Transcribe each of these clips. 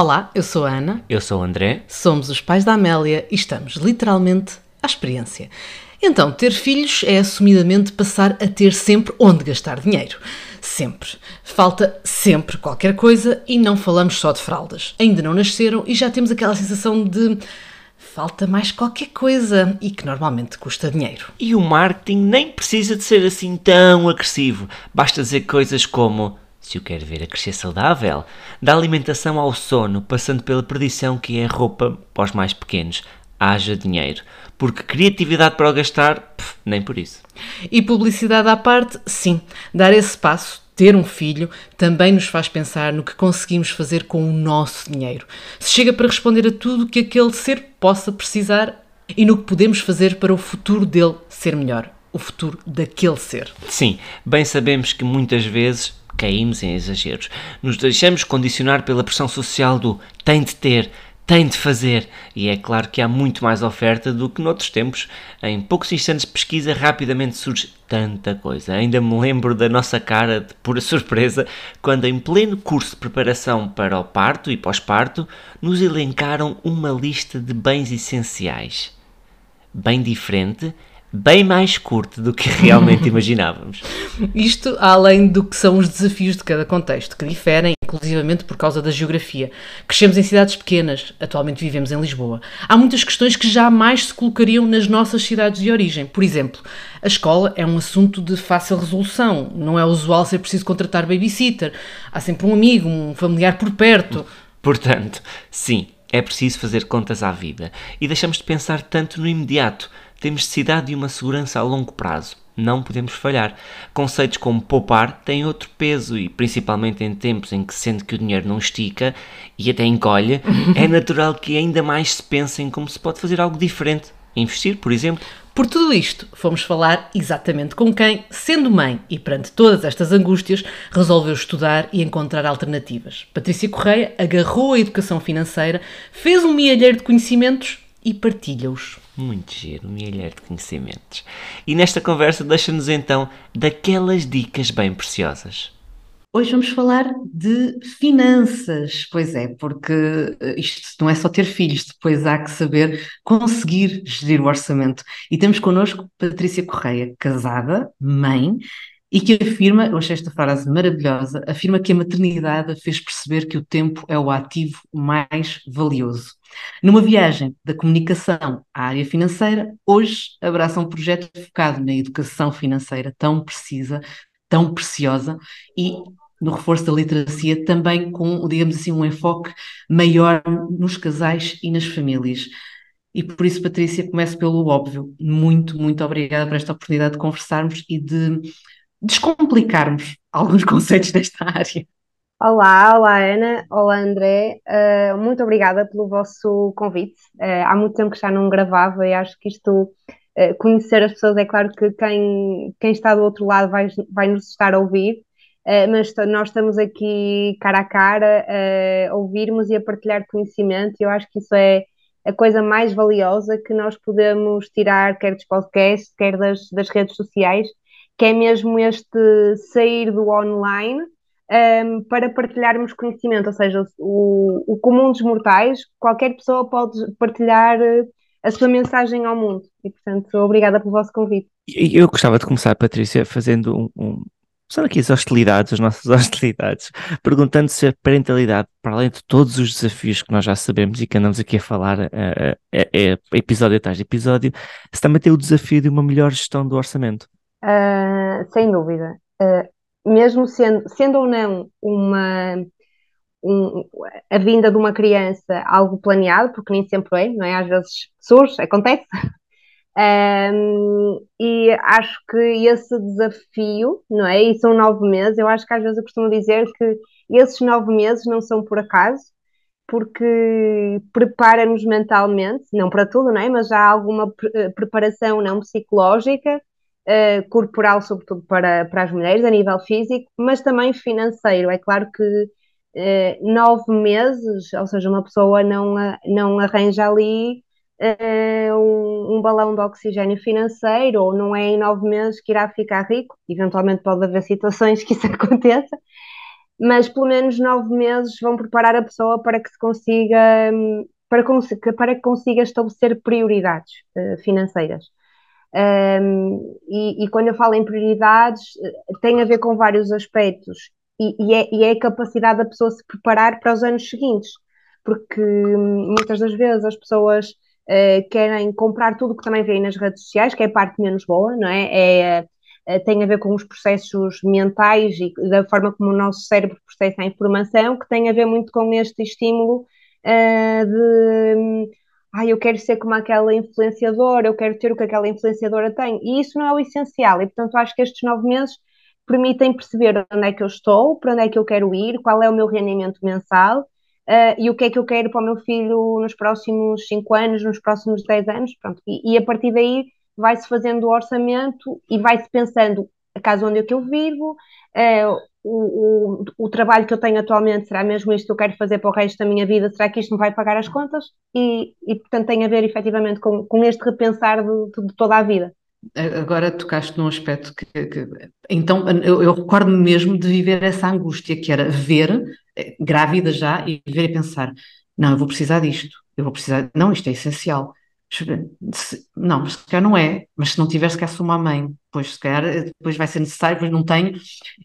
Olá, eu sou a Ana. Eu sou o André. Somos os pais da Amélia e estamos literalmente à experiência. Então, ter filhos é assumidamente passar a ter sempre onde gastar dinheiro. Sempre. Falta sempre qualquer coisa e não falamos só de fraldas. Ainda não nasceram e já temos aquela sensação de falta mais qualquer coisa e que normalmente custa dinheiro. E o marketing nem precisa de ser assim tão agressivo. Basta dizer coisas como se o quer ver a crescer saudável, da alimentação ao sono, passando pela perdição que é roupa para os mais pequenos. Haja dinheiro. Porque criatividade para o gastar, pff, nem por isso. E publicidade à parte, sim. Dar esse passo, ter um filho, também nos faz pensar no que conseguimos fazer com o nosso dinheiro. Se chega para responder a tudo que aquele ser possa precisar e no que podemos fazer para o futuro dele ser melhor. O futuro daquele ser. Sim, bem sabemos que muitas vezes caímos em exageros. Nos deixamos condicionar pela pressão social do tem de ter, tem de fazer. E é claro que há muito mais oferta do que noutros tempos. Em poucos instantes de pesquisa, rapidamente surge tanta coisa. Ainda me lembro da nossa cara de pura surpresa quando, em pleno curso de preparação para o parto e pós-parto, nos elencaram uma lista de bens essenciais. Bem diferente bem mais curto do que realmente imaginávamos. Isto além do que são os desafios de cada contexto, que diferem inclusivamente por causa da geografia. Crescemos em cidades pequenas, atualmente vivemos em Lisboa. Há muitas questões que jamais se colocariam nas nossas cidades de origem. Por exemplo, a escola é um assunto de fácil resolução. Não é usual ser preciso contratar babysitter. Há sempre um amigo, um familiar por perto. Portanto, sim, é preciso fazer contas à vida. E deixamos de pensar tanto no imediato temos necessidade de uma segurança a longo prazo. Não podemos falhar. Conceitos como poupar têm outro peso e, principalmente em tempos em que sente que o dinheiro não estica e até encolhe, é natural que ainda mais se pense em como se pode fazer algo diferente. Investir, por exemplo. Por tudo isto, fomos falar exatamente com quem, sendo mãe e perante todas estas angústias, resolveu estudar e encontrar alternativas. Patrícia Correia agarrou a educação financeira, fez um mielheiro de conhecimentos e partilha-os. Muito giro, um milhar de conhecimentos. E nesta conversa deixa-nos então daquelas dicas bem preciosas. Hoje vamos falar de finanças, pois é, porque eh, isto não é só ter filhos, depois há que saber conseguir gerir o orçamento. E temos connosco Patrícia Correia, casada, mãe, e que afirma, eu achei esta frase maravilhosa, afirma que a maternidade a fez perceber que o tempo é o ativo mais valioso. Numa viagem da comunicação à área financeira, hoje abraça um projeto focado na educação financeira tão precisa, tão preciosa e no reforço da literacia, também com, digamos assim, um enfoque maior nos casais e nas famílias. E por isso, Patrícia, começo pelo óbvio. Muito, muito obrigada por esta oportunidade de conversarmos e de descomplicarmos alguns conceitos desta área. Olá, olá Ana, olá André, uh, muito obrigada pelo vosso convite. Uh, há muito tempo que já não gravava e acho que isto, uh, conhecer as pessoas, é claro que quem, quem está do outro lado vai, vai nos estar a ouvir, mas nós estamos aqui cara a cara a ouvirmos e a partilhar conhecimento. E eu acho que isso é a coisa mais valiosa que nós podemos tirar, quer dos podcasts, quer das, das redes sociais, que é mesmo este sair do online um, para partilharmos conhecimento, ou seja, o, o comum dos mortais, qualquer pessoa pode partilhar eh, a sua mensagem ao mundo. E, portanto, obrigada pelo vosso convite. Eu gostava de começar, Patrícia, fazendo um, um são aqui as hostilidades, as nossas hostilidades, perguntando se a parentalidade, para além de todos os desafios que nós já sabemos e que andamos aqui a falar é, é, episódio atrás de episódio, se também tem o desafio de uma melhor gestão do orçamento. Uh, sem dúvida. Uh, mesmo sendo, sendo ou não uma, um, a vinda de uma criança algo planeado, porque nem sempre é, não é? Às vezes surge, acontece. Um, e acho que esse desafio, não é? E são nove meses, eu acho que às vezes eu costumo dizer que esses nove meses não são por acaso, porque prepara-nos mentalmente, não para tudo, não é? Mas há alguma preparação não psicológica uh, corporal, sobretudo para, para as mulheres, a nível físico, mas também financeiro. É claro que uh, nove meses, ou seja, uma pessoa não, não arranja ali uh, um, um, balão de oxigênio financeiro, ou não é em nove meses que irá ficar rico, eventualmente pode haver situações que isso aconteça, mas pelo menos nove meses vão preparar a pessoa para que se consiga para, para que consiga estabelecer prioridades financeiras. Um, e, e, quando eu falo em prioridades, tem a ver com vários aspectos, e, e, é, e, é, a capacidade da pessoa se preparar para os anos seguintes, porque hum, muitas das vezes as pessoas uh, querem comprar tudo que também vem nas redes sociais, que é a parte menos boa, não é? é uh, tem a ver com os processos mentais e da forma como o nosso cérebro processa a informação, que tem a ver muito com este estímulo uh, de ah, eu quero ser como aquela influenciadora, eu quero ter o que aquela influenciadora tem, e isso não é o essencial, e portanto acho que estes nove meses permitem perceber onde é que eu estou, para onde é que eu quero ir, qual é o meu rendimento mensal, uh, e o que é que eu quero para o meu filho nos próximos cinco anos, nos próximos dez anos, pronto, e, e a partir daí vai-se fazendo o orçamento e vai-se pensando a casa onde é que eu vivo, uh, o, o, trabalho que eu tenho atualmente será mesmo isto que eu quero fazer para o resto da minha vida? Será que isto me vai pagar as contas? E, e portanto, tem a ver efetivamente com, com este repensar de, de toda a vida. Agora tocaste num aspecto que, que então eu, eu recordo-me mesmo de viver essa angústia que era ver, eh, grávida já, e ver e pensar: não, eu vou precisar disto, eu vou precisar, não, isto é essencial. Não, se calhar não é, mas se não tiver, se calhar sou uma mãe, pois se calhar eh, depois vai ser necessário, pois não tenho.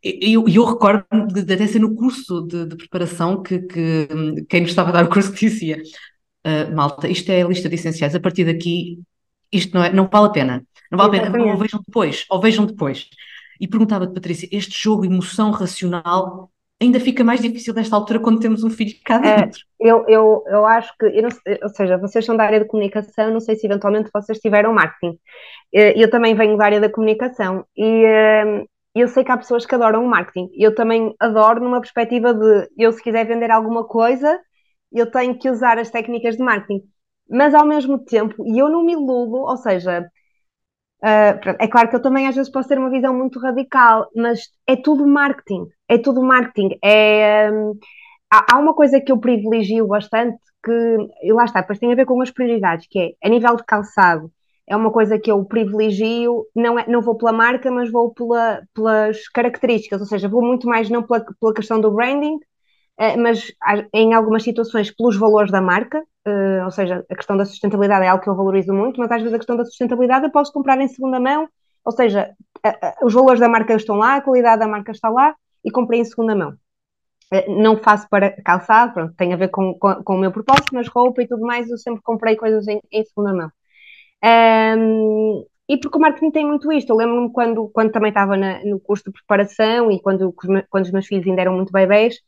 E eu, eu, recordo de, de até ser no curso de, de preparação que, que, quem nos estava a dar o curso dizia: uh, malta, isto é a lista de essenciais, a partir daqui isto não, é, não vale a pena, não vale a pena, ou vejam depois, ou vejam depois. E perguntava-te, Patrícia, este jogo emoção racional ainda fica mais difícil nesta altura quando temos um filho cá dentro. É, eu, eu, eu acho que, eu não, ou seja, vocês são da área de comunicação, não sei se eventualmente vocês tiveram marketing. Eu também venho da área da comunicação e eh, eu sei que há pessoas que adoram o marketing. Eu também adoro numa perspectiva de eu, se quiser vender alguma coisa, eu tenho que usar as técnicas de marketing. Mas ao mesmo tempo, e eu não me iludo, ou seja, Uh, é claro que eu também às vezes posso ter uma visão muito radical, mas é tudo marketing, é tudo marketing. É, um, há, há, uma coisa que eu privilegio bastante, que e lá está, depois tem a ver com as prioridades, que é a nível de calçado, é uma coisa que eu privilegio, não, é, não vou pela marca, mas vou pela, pelas características, ou seja, vou muito mais não pela, pela questão do branding, uh, mas em algumas situações pelos valores da marca, uh, ou seja, a questão da sustentabilidade é algo que eu valorizo muito, mas às vezes a questão da sustentabilidade eu posso comprar em segunda mão, ou seja, os valores da marca estão lá, a qualidade da marca está lá e comprei em segunda mão. Uh, não faço para calçado, pronto, tem a ver com, com, com, o meu propósito, mas roupa e tudo mais, eu sempre comprei coisas em, em segunda mão. Um, e porque o marketing tem muito isto. Eu lembro-me quando, quando também estava na, no curso de preparação e quando, quando os meus filhos ainda eram muito bebês,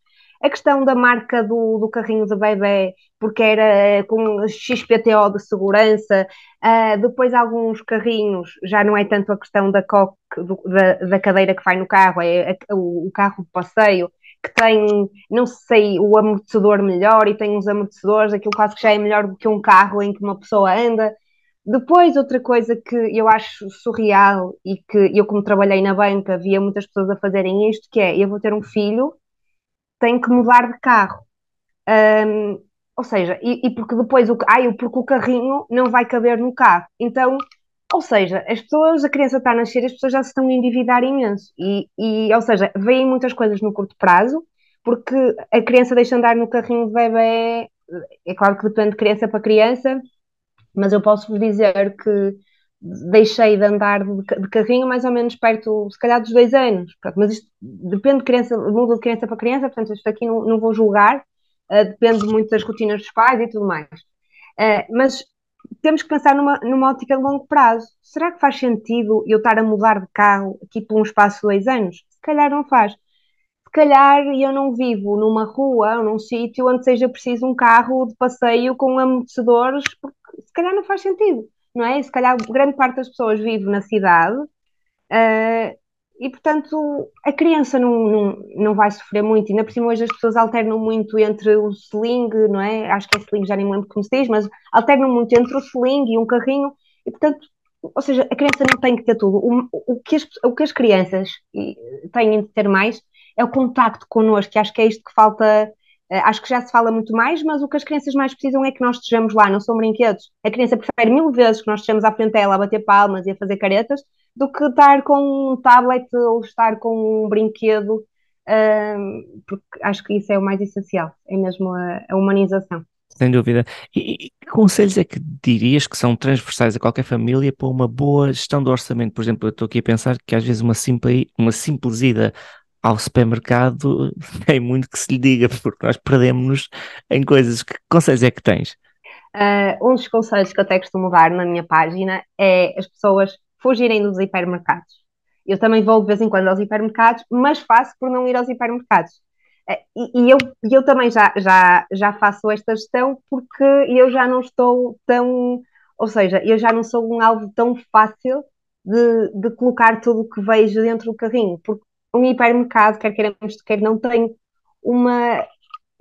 a questão da marca do, do carrinho de bebê, porque era eh, com XPTO de segurança, uh, depois alguns carrinhos, já não é tanto a questão da coque, do, da, da, cadeira que vai no carro, é a, o, o carro de passeio, que tem, não sei, o amortecedor melhor e tem uns amortecedores, aquilo quase que já é melhor do que um carro em que uma pessoa anda. Depois, outra coisa que eu acho surreal e que eu, como trabalhei na banca, via muitas pessoas a fazerem isto, que é, eu vou ter um filho tem que mudar de carro. Um, ou seja, e, e, porque depois o, ai, porque o carrinho não vai caber no carro. Então, ou seja, as pessoas, a criança está a nascer, as pessoas já se estão a endividar imenso. E, e, ou seja, veem muitas coisas no curto prazo, porque a criança deixa andar no carrinho de bebê, é claro que depende de criança para criança, mas eu posso vos dizer que deixei de andar de carrinho mais ou menos perto, se calhar, dos dois anos. Pronto, mas isto depende de criança, muda de criança para criança, portanto, isto aqui não, não vou julgar, uh, depende muito das rotinas dos pais e tudo mais. Uh, mas temos que pensar numa, numa ótica de longo prazo. Será que faz sentido eu estar a mudar de carro aqui por um espaço de dois anos? Se calhar não faz. Se calhar eu não vivo numa rua ou num sítio onde seja preciso um carro de passeio com amortecedores, porque se calhar não faz sentido não é? Se calhar grande parte das pessoas vive na cidade uh, e, portanto, a criança não, não, não vai sofrer muito. Ainda por cima, hoje as pessoas alternam muito entre o sling, não é? Acho que é sling, já nem me lembro como se diz, mas alternam muito entre o sling e um carrinho e, portanto, ou seja, a criança não tem que ter tudo. O, o, que, as, o que as crianças têm de ter mais é o contacto connosco, que acho que é isto que falta acho que já se fala muito mais, mas o que as crianças mais precisam é que nós estejamos lá, não são brinquedos. A criança prefere mil vezes que nós estejamos à frente dela a bater palmas e a fazer caretas do que estar com um tablet ou estar com um brinquedo uh, porque acho que isso é o mais essencial, é mesmo a, humanização. Sem dúvida. E, e, que conselhos é que dirias que são transversais a qualquer família para uma boa gestão do orçamento? Por exemplo, eu estou aqui a pensar que às vezes uma simples, uma simples ida ao supermercado tem muito que se lhe diga, porque nós perdemos-nos em coisas. Que conselhos é que tens? Uh, um dos conselhos que eu até costumo dar na minha página é as pessoas fugirem dos hipermercados. Eu também vou de vez em quando aos hipermercados, mas faço por não ir aos hipermercados. Uh, e, e eu, eu também já, já, já faço esta gestão porque eu já não estou tão. Ou seja, eu já não sou um alvo tão fácil de, de colocar tudo o que vejo dentro do carrinho, porque um hipermercado, quer queiramos, quer não, tem uma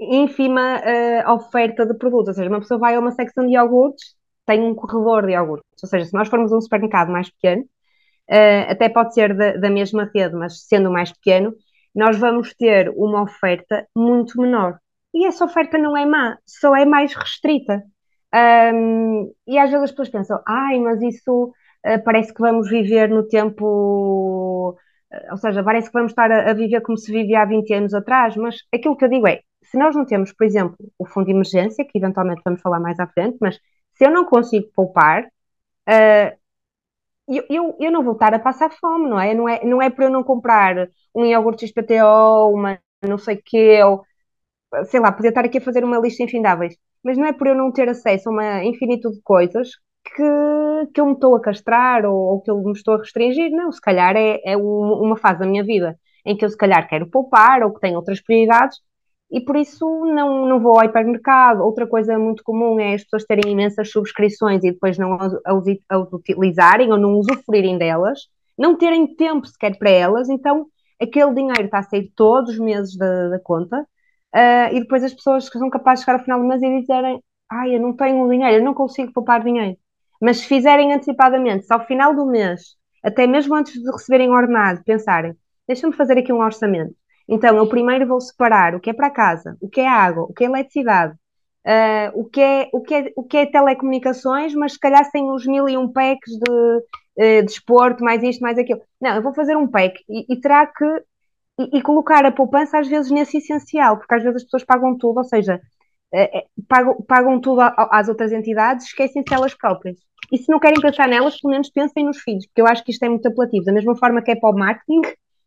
ínfima uh, oferta de produtos. Ou seja, uma pessoa vai a uma secção de iogurtes, tem um corredor de iogurtes. Ou seja, se nós formos a um supermercado mais pequeno, uh, até pode ser da, da mesma rede, mas sendo mais pequeno, nós vamos ter uma oferta muito menor. E essa oferta não é má, só é mais restrita. Um, e às vezes as pessoas pensam, ai, mas isso uh, parece que vamos viver no tempo ou seja, parece que vamos estar a, a, viver como se vivia há 20 anos atrás, mas aquilo que eu digo é, se nós não temos, por exemplo, o fundo de emergência, que eventualmente vamos falar mais à frente, mas se eu não consigo poupar, uh, eu, eu, eu, não vou estar a passar fome, não é? Não é, não é por eu não comprar um iogurte XPTO, uma não sei o quê, ou sei lá, podia estar aqui a fazer uma lista infindáveis, mas não é por eu não ter acesso a uma infinitude de coisas que, que eu me estou a castrar ou, ou, que eu me estou a restringir. Não, se calhar é, é uma fase da minha vida em que eu se calhar quero poupar ou que tenho outras prioridades e por isso não, não vou ao hipermercado. Outra coisa muito comum é as pessoas terem imensas subscrições e depois não as, as utilizarem ou não usufruírem delas, não terem tempo sequer para elas, então aquele dinheiro está a sair todos os meses da, da conta uh, e depois as pessoas que são capazes de chegar ao final do mês e dizerem ai, eu não tenho dinheiro, eu não consigo poupar dinheiro. Mas se fizerem antecipadamente, se ao final do mês, até mesmo antes de receberem ordenado, pensarem, deixa-me fazer aqui um orçamento. Então, eu primeiro vou separar o que é para casa, o que é água, o que é eletricidade, uh, o, que é, o, que é, o que é telecomunicações, mas se calhar sem os mil e um packs de uh, desporto, mais isto, mais aquilo. Não, eu vou fazer um pack e, e terá que. E, e, colocar a poupança às vezes nesse essencial, porque às vezes as pessoas pagam tudo, ou seja, uh, pagam, pagam tudo às outras entidades, esquecem-se elas próprias. E se não querem pensar nelas, pelo menos pensem nos filhos, porque eu acho que isto é muito apelativo. Da mesma forma que é para o marketing,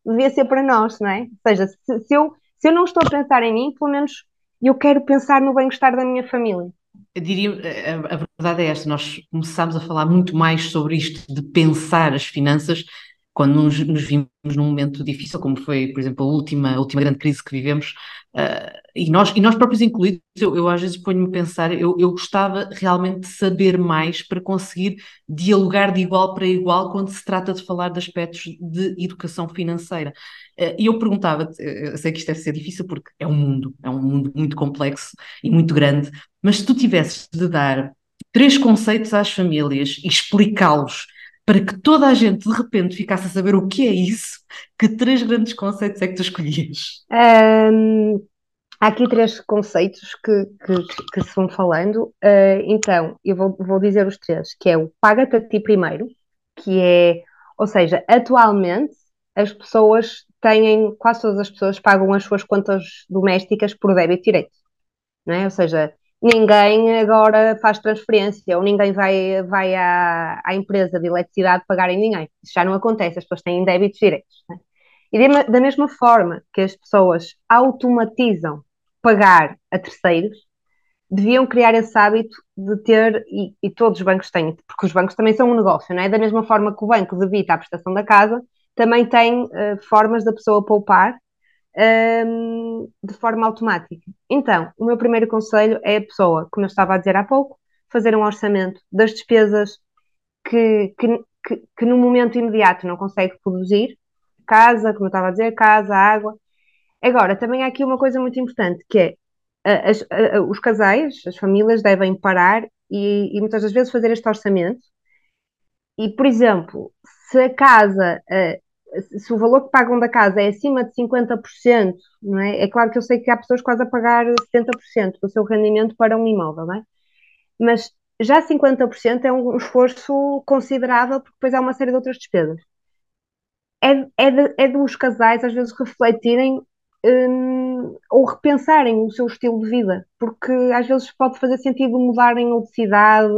devia ser para nós, não é? Ou seja, se, se, eu, se eu não estou a pensar em mim, pelo menos eu quero pensar no bem-estar da minha família. Eu diria, a, a verdade é esta, nós começámos a falar muito mais sobre isto de pensar as finanças quando nos, nos, vimos num momento difícil, como foi, por exemplo, a última, a última grande crise que vivemos, uh, e, nós, e nós próprios incluídos, eu, eu às vezes ponho-me a pensar, eu, eu gostava realmente de saber mais para conseguir dialogar de igual para igual quando se trata de falar de aspectos de educação financeira. Uh, e eu perguntava-te, eu sei que isto deve ser difícil porque é um mundo, é um mundo muito complexo e muito grande, mas se tu tivesses de dar três conceitos às famílias e explicá-los para que toda a gente de repente ficasse a saber o que é isso, que três grandes conceitos é que tu escolhias? Um, há aqui três conceitos que, que, que se vão falando. Uh, então, eu vou, vou dizer os três, que é o paga-te a ti primeiro, que é, ou seja, atualmente as pessoas têm, quase todas as pessoas pagam as suas contas domésticas por débito direito, não é? Ou seja, ninguém agora faz transferência ou ninguém vai, vai à, à empresa de eletricidade pagar em ninguém. Isso já não acontece, as pessoas têm débitos direitos. Né? E de, da mesma forma que as pessoas automatizam pagar a terceiros, deviam criar esse hábito de ter, e, e, todos os bancos têm, porque os bancos também são um negócio, não é? Da mesma forma que o banco debita a prestação da casa, também tem uh, formas da pessoa poupar um, de forma automática. Então, o meu primeiro conselho é a pessoa, como eu estava a dizer há pouco, fazer um orçamento das despesas que, que, que, que no momento imediato não consegue produzir, casa, como eu estava a dizer, casa, água. Agora, também há aqui uma coisa muito importante, que é as, os casais, as famílias devem parar e, e, muitas das vezes fazer este orçamento. E, por exemplo, se a casa uh, se o valor que pagam da casa é acima de 50%, não é? É claro que eu sei que há pessoas quase a pagar 70% do seu rendimento para um imóvel, não é? Mas já 50% é um esforço considerável, porque depois há uma série de outras despesas. É, é, de, é dos casais, às vezes, refletirem um, ou repensarem o seu estilo de vida, porque às vezes pode fazer sentido mudarem de cidade,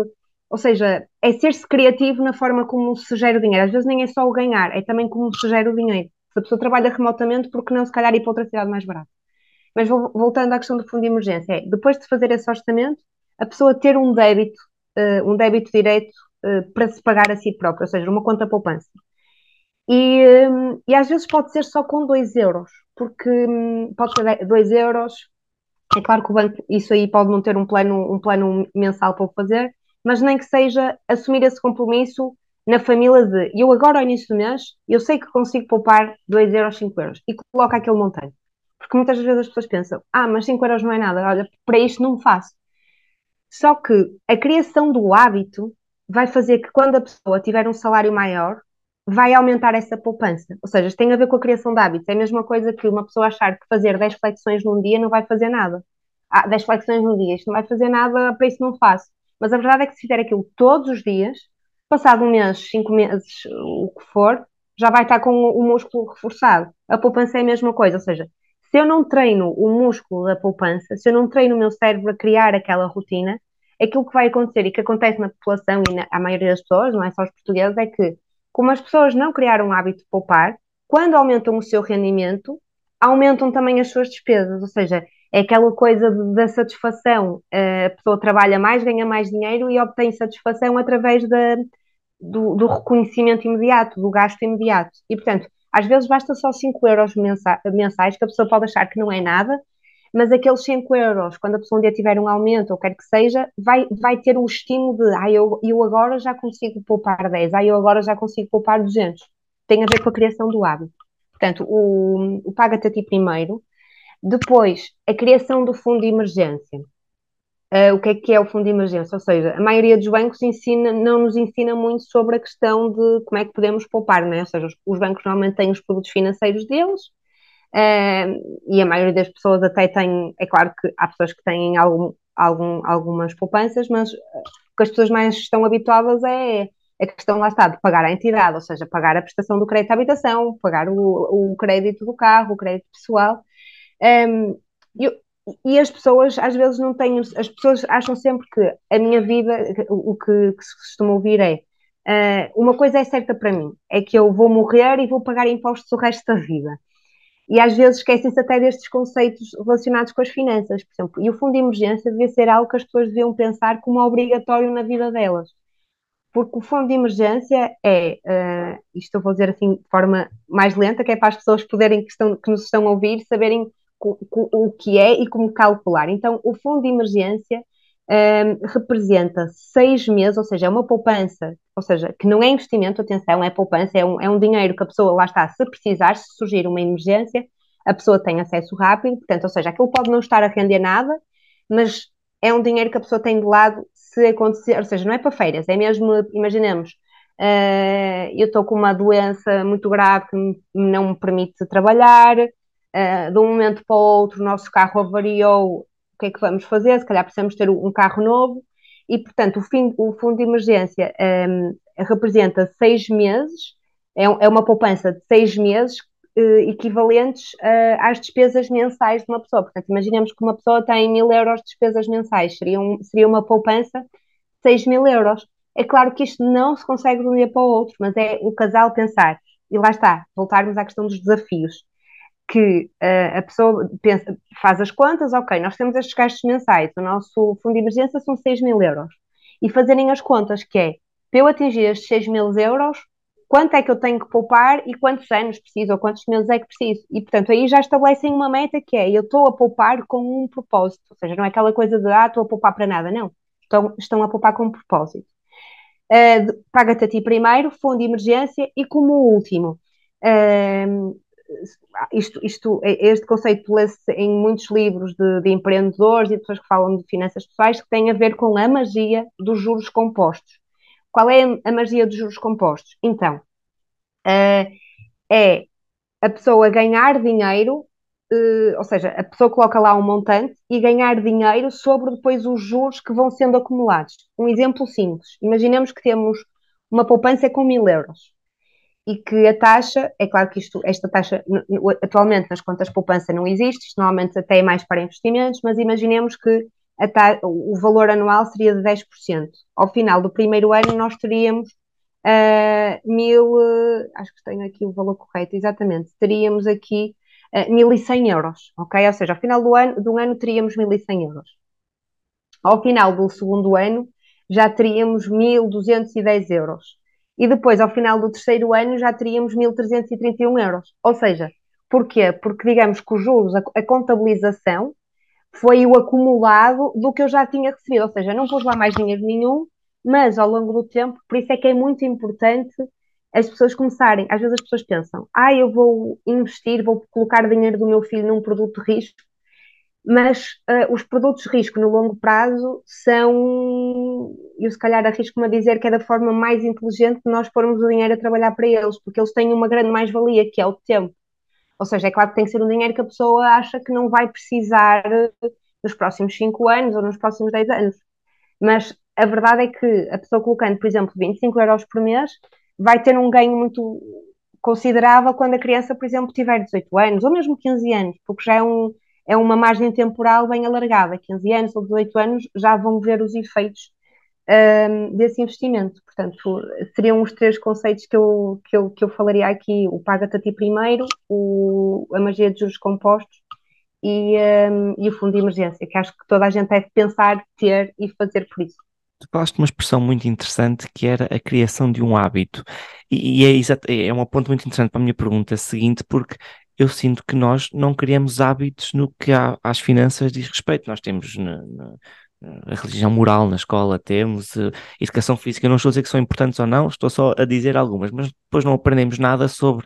ou seja, é ser-se criativo na forma como se gera o dinheiro. Às vezes nem é só o ganhar, é também como se gera o dinheiro. Se a pessoa trabalha remotamente, porque não se calhar ir para outra cidade mais barata? Mas voltando à questão do fundo de emergência, é, depois de fazer esse orçamento, a pessoa ter um débito, uh, um débito direto uh, para se pagar a si próprio, ou seja, uma conta poupança. E, um, e às vezes pode ser só com 2 euros, porque um, pode ser 2 euros. É claro que o banco, isso aí pode não ter um plano, um plano mensal para o fazer, mas nem que seja assumir esse compromisso na família de eu agora ao início do mês, eu sei que consigo poupar 2 euros, 5 euros e coloca aquele montante. Porque muitas vezes as pessoas pensam, ah, mas 5 euros não é nada, olha, para isto não faço. Só que a criação do hábito vai fazer que quando a pessoa tiver um salário maior, vai aumentar essa poupança. Ou seja, tem a ver com a criação de hábitos. É a mesma coisa que uma pessoa achar que fazer 10 flexões num dia não vai fazer nada. Ah, 10 flexões num dia, isto não vai fazer nada, para isso não faço. Mas a verdade é que se fizer aquilo todos os dias, passado um mês, cinco meses, o que for, já vai estar com o músculo reforçado. A poupança é a mesma coisa, ou seja, se eu não treino o músculo da poupança, se eu não treino o meu cérebro a criar aquela rotina, aquilo que vai acontecer e que acontece na população e na a maioria das pessoas, não é só os portugueses, é que, como as pessoas não criaram o hábito de poupar, quando aumentam o seu rendimento, aumentam também as suas despesas, ou seja, é aquela coisa da satisfação. Eh, a pessoa trabalha mais, ganha mais dinheiro e obtém satisfação através da, do, do, reconhecimento imediato, do gasto imediato. E, portanto, às vezes basta só 5 euros mensais, que a pessoa pode achar que não é nada, mas aqueles 5 euros, quando a pessoa um dia tiver um aumento, ou quer que seja, vai, vai ter o estímulo de, ah, eu, eu agora já consigo poupar 10, ah, eu agora já consigo poupar 200. Tem a ver com a criação do hábito. Portanto, o, o paga-te a ti primeiro, depois, a criação do fundo de emergência. Uh, o que é que é o fundo de emergência? Ou seja, a maioria dos bancos ensina, não nos ensina muito sobre a questão de como é que podemos poupar, né? ou seja, os, os bancos normalmente têm os produtos financeiros deles uh, e a maioria das pessoas até tem, é claro que há pessoas que têm algum, algum, algumas poupanças, mas o que as pessoas mais estão habituadas é a questão lá está de pagar a entidade, ou seja, pagar a prestação do crédito à habitação, pagar o, o crédito do carro, o crédito pessoal. Um, eu, e as pessoas às vezes não têm, as pessoas acham sempre que a minha vida, o que, que se costuma ouvir é uh, uma coisa é certa para mim, é que eu vou morrer e vou pagar impostos o resto da vida. E às vezes esquecem-se até destes conceitos relacionados com as finanças, por exemplo. E o fundo de emergência devia ser algo que as pessoas deviam pensar como obrigatório na vida delas. Porque o fundo de emergência é, uh, isto eu vou dizer assim de forma mais lenta, que é para as pessoas poderem, que, estão, que nos estão a ouvir, saberem o que é e como calcular. Então, o fundo de emergência um, representa seis meses, ou seja, é uma poupança, ou seja, que não é investimento, atenção, é poupança, é um, é um dinheiro que a pessoa, lá está, se precisar, se surgir uma emergência, a pessoa tem acesso rápido, portanto, ou seja, aquilo pode não estar a render nada, mas é um dinheiro que a pessoa tem de lado se acontecer, ou seja, não é para feiras, é mesmo, imaginemos, uh, eu estou com uma doença muito grave que não me permite trabalhar, uh, de um momento para o outro o nosso carro avariou, o que é que vamos fazer? Se calhar precisamos ter um carro novo e, portanto, o, fim, o fundo de emergência um, representa seis meses, é, é, uma poupança de seis meses uh, equivalentes uh, às despesas mensais de uma pessoa. Portanto, imaginemos que uma pessoa tem mil euros de despesas mensais, seria, um, seria uma poupança de seis mil euros. É claro que isto não se consegue de um dia para o outro, mas é o casal pensar. E lá está, voltarmos à questão dos desafios que uh, a pessoa pensa, faz as contas, ok, nós temos estes gastos mensais, o nosso fundo de emergência são 6 mil euros. E fazerem as contas, que é, para eu atingir estes 6 mil euros, quanto é que eu tenho que poupar e quantos anos preciso, ou quantos meses é que preciso. E, portanto, aí já estabelecem uma meta que é, eu estou a poupar com um propósito, ou seja, não é aquela coisa de, ah, estou a poupar para nada, não. Estão, estão a poupar com um propósito. Uh, Paga-te a ti primeiro, fundo de emergência, e como último, uh, isto, isto, este conceito lê-se em muitos livros de, de, empreendedores e pessoas que falam de finanças pessoais que tem a ver com a magia dos juros compostos. Qual é a magia dos juros compostos? Então, uh, é a pessoa ganhar dinheiro, uh, ou seja, a pessoa coloca lá um montante e ganhar dinheiro sobre depois os juros que vão sendo acumulados. Um exemplo simples: imaginemos que temos uma poupança com mil euros e que a taxa, é claro que isto, esta taxa atualmente nas contas poupança não existe, isto normalmente até é mais para investimentos, mas imaginemos que ta, o valor anual seria de 10%. Ao final do primeiro ano nós teríamos uh, mil, uh, acho que tenho aqui o valor correto, exatamente, teríamos aqui uh, 1.100 euros, ok? Ou seja, ao final do ano, do ano teríamos 1.100 euros. Ao final do segundo ano já teríamos 1.210 euros e depois, ao final do terceiro ano, já teríamos 1.331 euros. Ou seja, porquê? Porque digamos que os juros, a, a, contabilização, foi o acumulado do que eu já tinha recebido. Ou seja, não pus lá mais dinheiro nenhum, mas ao longo do tempo, por isso é que é muito importante as pessoas começarem. Às vezes as pessoas pensam, ah, eu vou investir, vou colocar dinheiro do meu filho num produto de risco mas uh, os produtos de risco no longo prazo são, eu se calhar arrisco-me a dizer que é da forma mais inteligente de nós pormos o dinheiro a trabalhar para eles, porque eles têm uma grande mais-valia, que é o tempo. Ou seja, é claro que tem que ser um dinheiro que a pessoa acha que não vai precisar nos próximos 5 anos ou nos próximos 10 anos. Mas a verdade é que a pessoa colocando, por exemplo, 25 euros por mês, vai ter um ganho muito considerável quando a criança, por exemplo, tiver 18 anos ou mesmo 15 anos, porque já é um é uma margem temporal bem alargada, 15 anos ou 18 anos já vão ver os efeitos um, desse investimento. Portanto, seriam os três conceitos que eu, que eu, que eu falaria aqui: o paga-te a ti primeiro, o, a magia de juros compostos e, um, e o fundo de emergência, que acho que toda a gente deve pensar, ter e fazer por isso. Tu falaste uma expressão muito interessante que era a criação de um hábito. E, e é, exato, é um ponto muito interessante para a minha pergunta seguinte, porque eu sinto que nós não criamos hábitos no que às finanças diz respeito. Nós temos na, na, a religião moral na escola, temos uh, educação física. Eu não estou a dizer que são importantes ou não, estou só a dizer algumas, mas depois não aprendemos nada sobre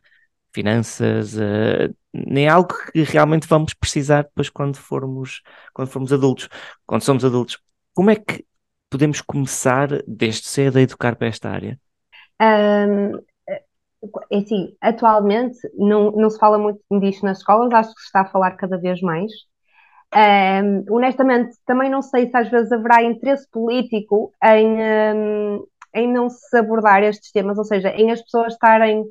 finanças, uh, nem algo que realmente vamos precisar depois quando formos, quando formos adultos. Quando somos adultos, como é que podemos começar desde cedo a educar para esta área? Um, assim, atualmente não, não se fala muito disto nas escolas, acho que se está a falar cada vez mais. Um, honestamente, também não sei se às vezes haverá interesse político em, um, em não se abordar estes temas, ou seja, em as pessoas estarem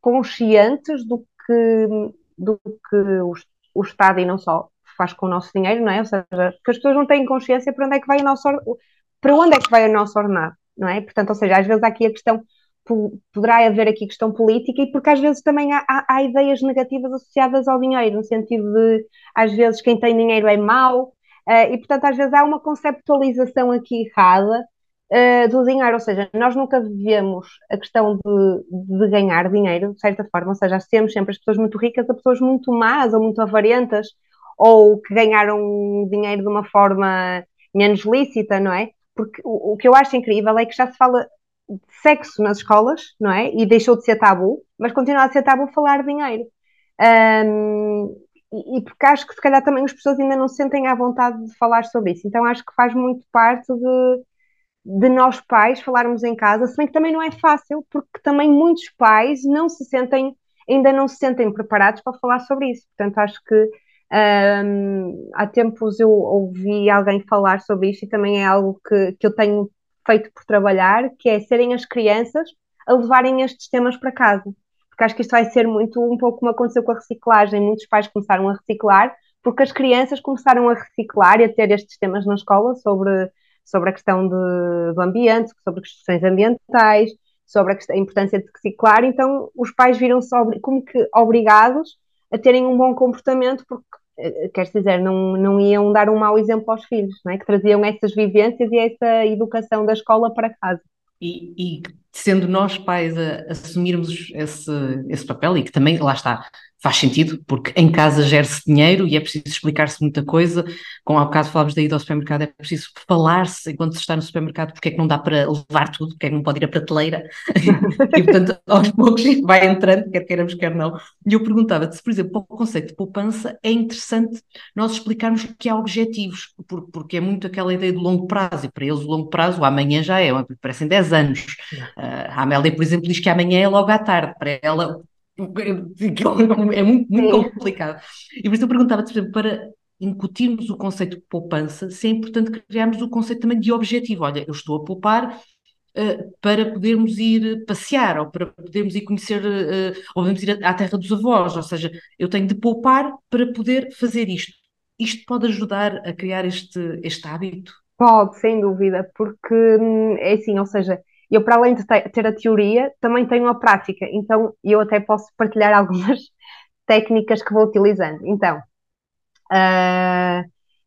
conscientes do que, do que o, o Estado e não só faz com o nosso dinheiro, não é? Ou seja, que as pessoas não têm consciência para onde é que vai o nosso para onde é que vai o nosso ordenado, não é? Portanto, ou seja, às vezes há aqui a questão poderá haver aqui questão política e porque às vezes também há, há, há, ideias negativas associadas ao dinheiro, no sentido de às vezes quem tem dinheiro é mau, uh, e portanto às vezes há uma conceptualização aqui errada uh, do dinheiro, ou seja, nós nunca vivemos a questão de, de, ganhar dinheiro, de certa forma, ou seja, temos sempre as pessoas muito ricas a pessoas muito más ou muito avarentas, ou que ganharam dinheiro de uma forma menos lícita, não é? Porque o, o que eu acho incrível é que já se fala sexo nas escolas, não é? E deixou de ser tabu, mas continua a ser tabu falar dinheiro. Um, e, e, porque acho que se calhar também as pessoas ainda não se sentem à vontade de falar sobre isso. Então acho que faz muito parte de, de nós pais falarmos em casa, se bem que também não é fácil, porque também muitos pais não se sentem, ainda não se sentem preparados para falar sobre isso. Portanto, acho que um, há tempos eu ouvi alguém falar sobre isto e também é algo que, que eu tenho feito por trabalhar, que é serem as crianças a levarem estes temas para casa. Porque acho que isto vai ser muito um pouco como aconteceu com a reciclagem. Muitos pais começaram a reciclar porque as crianças começaram a reciclar e a ter estes temas na escola sobre, sobre a questão de, do ambiente, sobre questões ambientais, sobre a, questão, a importância de reciclar. Então, os pais viram-se como que obrigados a terem um bom comportamento porque quer dizer, não, não iam dar um mau exemplo aos filhos, não é? que traziam essas vivências e essa educação da escola para casa. E, e sendo nós pais a, assumirmos esse, esse papel e que também, lá está, faz sentido, porque em casa gera-se dinheiro e é preciso explicar-se muita coisa. Como há bocado falámos da ida ao supermercado, é preciso falar-se enquanto se está no supermercado porque é que não dá para levar tudo, porque é que não pode ir à prateleira. e portanto, aos poucos vai entrando, quer queiramos, quer não. E eu perguntava-te se, por exemplo, para o conceito de poupança é interessante nós explicarmos que há objetivos, porque é muito aquela ideia do longo prazo, e para eles o longo prazo, o amanhã já é, parecem 10 anos. Uh, a Amélia, por exemplo, diz que amanhã é logo à tarde, para ela é muito, muito complicado. E por isso eu perguntava, por exemplo, para incutirmos o conceito de poupança, se é importante criarmos o conceito também de objetivo. Olha, eu estou a poupar uh, para podermos ir passear ou para podermos ir conhecer, uh, ou podemos ir à terra dos avós, ou seja, eu tenho de poupar para poder fazer isto. Isto pode ajudar a criar este, este hábito? Pode, sem dúvida, porque hum, é assim, ou seja, eu para além de ter a teoria, também tenho a prática, então eu até posso partilhar algumas técnicas que vou utilizando. Então, uh,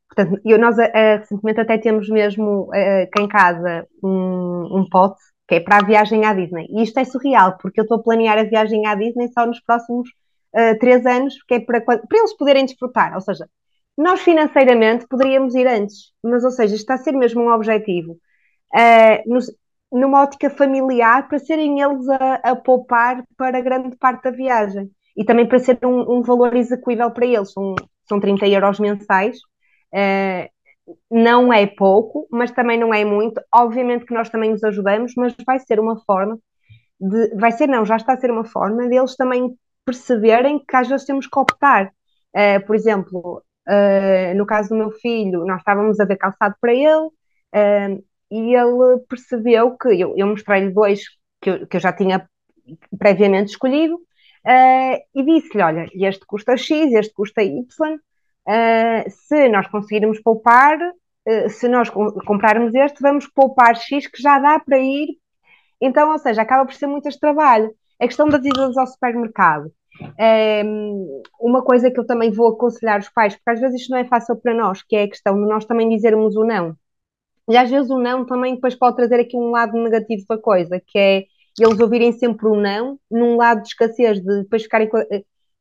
portanto, eu, nós uh, recentemente até temos mesmo uh, cá em casa um, um pote que é para a viagem à Disney. E isto é surreal, porque eu estou a planear a viagem à Disney só nos próximos uh, três anos, que é para, para eles poderem desfrutar. Ou seja, nós financeiramente poderíamos ir antes, mas, ou seja, está a ser mesmo um objetivo. Uh, nos, numa ótica familiar, para serem eles a, a, poupar para grande parte da viagem e também para ser um, um valor execuível para eles. São, são 30 euros mensais, uh, não é pouco, mas também não é muito. Obviamente que nós também os ajudamos, mas vai ser uma forma de. Vai ser, não, já está a ser uma forma deles também perceberem que às vezes temos que optar. Uh, por exemplo, uh, no caso do meu filho, nós estávamos a ver calçado para ele e ele percebeu que eu, eu mostrei-lhe dois que eu, que eu, já tinha previamente escolhido e disse-lhe: Olha, este custa X, este custa Y Uh, se nós conseguirmos poupar, uh, se nós comprarmos este, vamos poupar X que já dá para ir. Então, ou seja, acaba por ser muito este trabalho. A questão das idas ao supermercado. Um, uma coisa que eu também vou aconselhar os pais, porque às vezes isto não é fácil para nós, que é a questão de nós também dizermos o não. E às vezes o não também depois pode trazer aqui um lado negativo da coisa, que é eles ouvirem sempre o não, num lado de escassez, de depois ficarem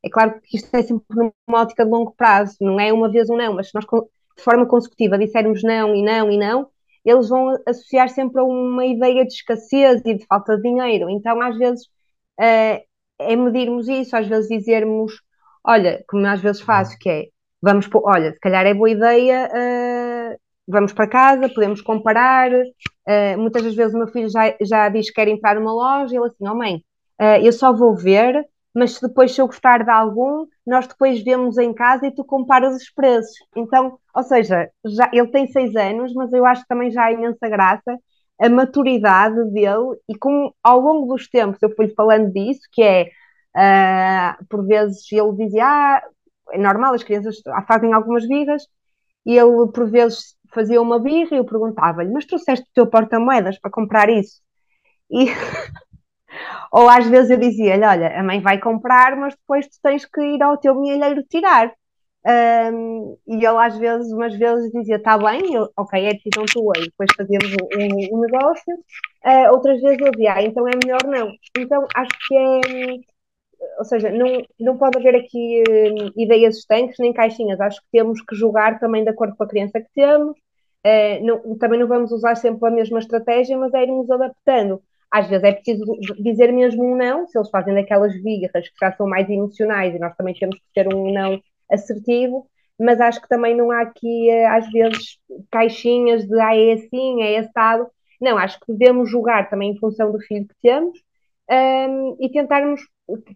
é claro que isto é sempre numa ótica de longo prazo, não é uma vez um não, mas se nós de forma consecutiva dissermos não e não e não, eles vão associar sempre a uma ideia de escassez e de falta de dinheiro. Então, às vezes, uh, é medirmos isso, às vezes dizermos, olha, como às vezes faço, que é, vamos, olha, se calhar é boa ideia, uh, vamos para casa, podemos comparar. Uh, muitas das vezes o meu filho já, já diz que quer entrar numa loja e ele assim, oh mãe, eu só vou ver mas depois se eu gostar de algum, nós depois vemos em casa e tu comparas os preços. Então, ou seja, já, ele tem seis anos, mas eu acho que também já há imensa graça a maturidade dele e com ao longo dos tempos eu fui falando disso, que é uh, por vezes ele dizia, ah, é normal, as crianças fazem algumas birras, e ele por vezes fazia uma birra e eu perguntava-lhe, mas trouxeste o teu porta-moedas para comprar isso? E Ou às vezes eu dizia-lhe: Olha, a mãe vai comprar, mas depois tu tens que ir ao teu milheiro tirar. Um, e ele às vezes, umas vezes dizia: Está bem, eu, ok, é decisão tua, e depois fazíamos o, um, um negócio. Uh, outras vezes eu dizia: ah, Então é melhor não. Então acho que é. Ou seja, não, não pode haver aqui uh, ideias estanques nem caixinhas. Acho que temos que jogar também de acordo com a criança que temos. Uh, não, também não vamos usar sempre a mesma estratégia, mas é irmos adaptando às vezes é preciso dizer mesmo um não, se eles fazem daquelas birras que já são mais emocionais e nós também temos que ter um não assertivo, mas acho que também não há aqui, eh, às vezes, caixinhas de ah, é assim, é assado. Não, acho que devemos julgar também em função do filho que temos um, e tentarmos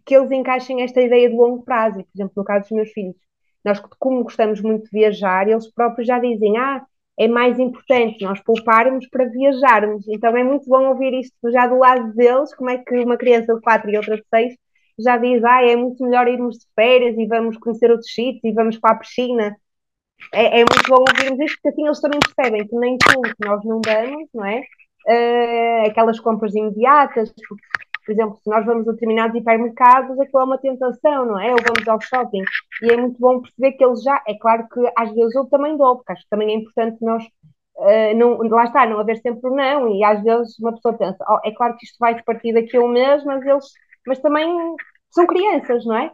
que eles encaixem esta ideia de longo prazo. Por exemplo, no caso dos meus filhos, nós, como gostamos muito de viajar, eles próprios já dizem: Ah, é mais importante nós pouparmos para viajarmos. Então é muito bom ouvir isto já do lado deles, como é que uma criança de 4 e outra de 6 já diz, ah, é muito melhor irmos de férias e vamos conhecer outros sítios e vamos para a piscina. É, é muito bom ouvirmos isto, porque assim eles também percebem que nem tudo que nós não damos, não é? Uh, aquelas compras imediatas, por exemplo, se nós vamos a determinados hipermercados, aquilo é uma tentação, não é? Ou vamos ao shopping. E é muito bom perceber que eles já, é claro que às vezes eu também dou, porque acho que também é importante nós, uh, não, lá está, não haver sempre o não, e às vezes uma pessoa pensa, oh, é claro que isto vai partir daqui a um mês, mas eles, mas também são crianças, não é?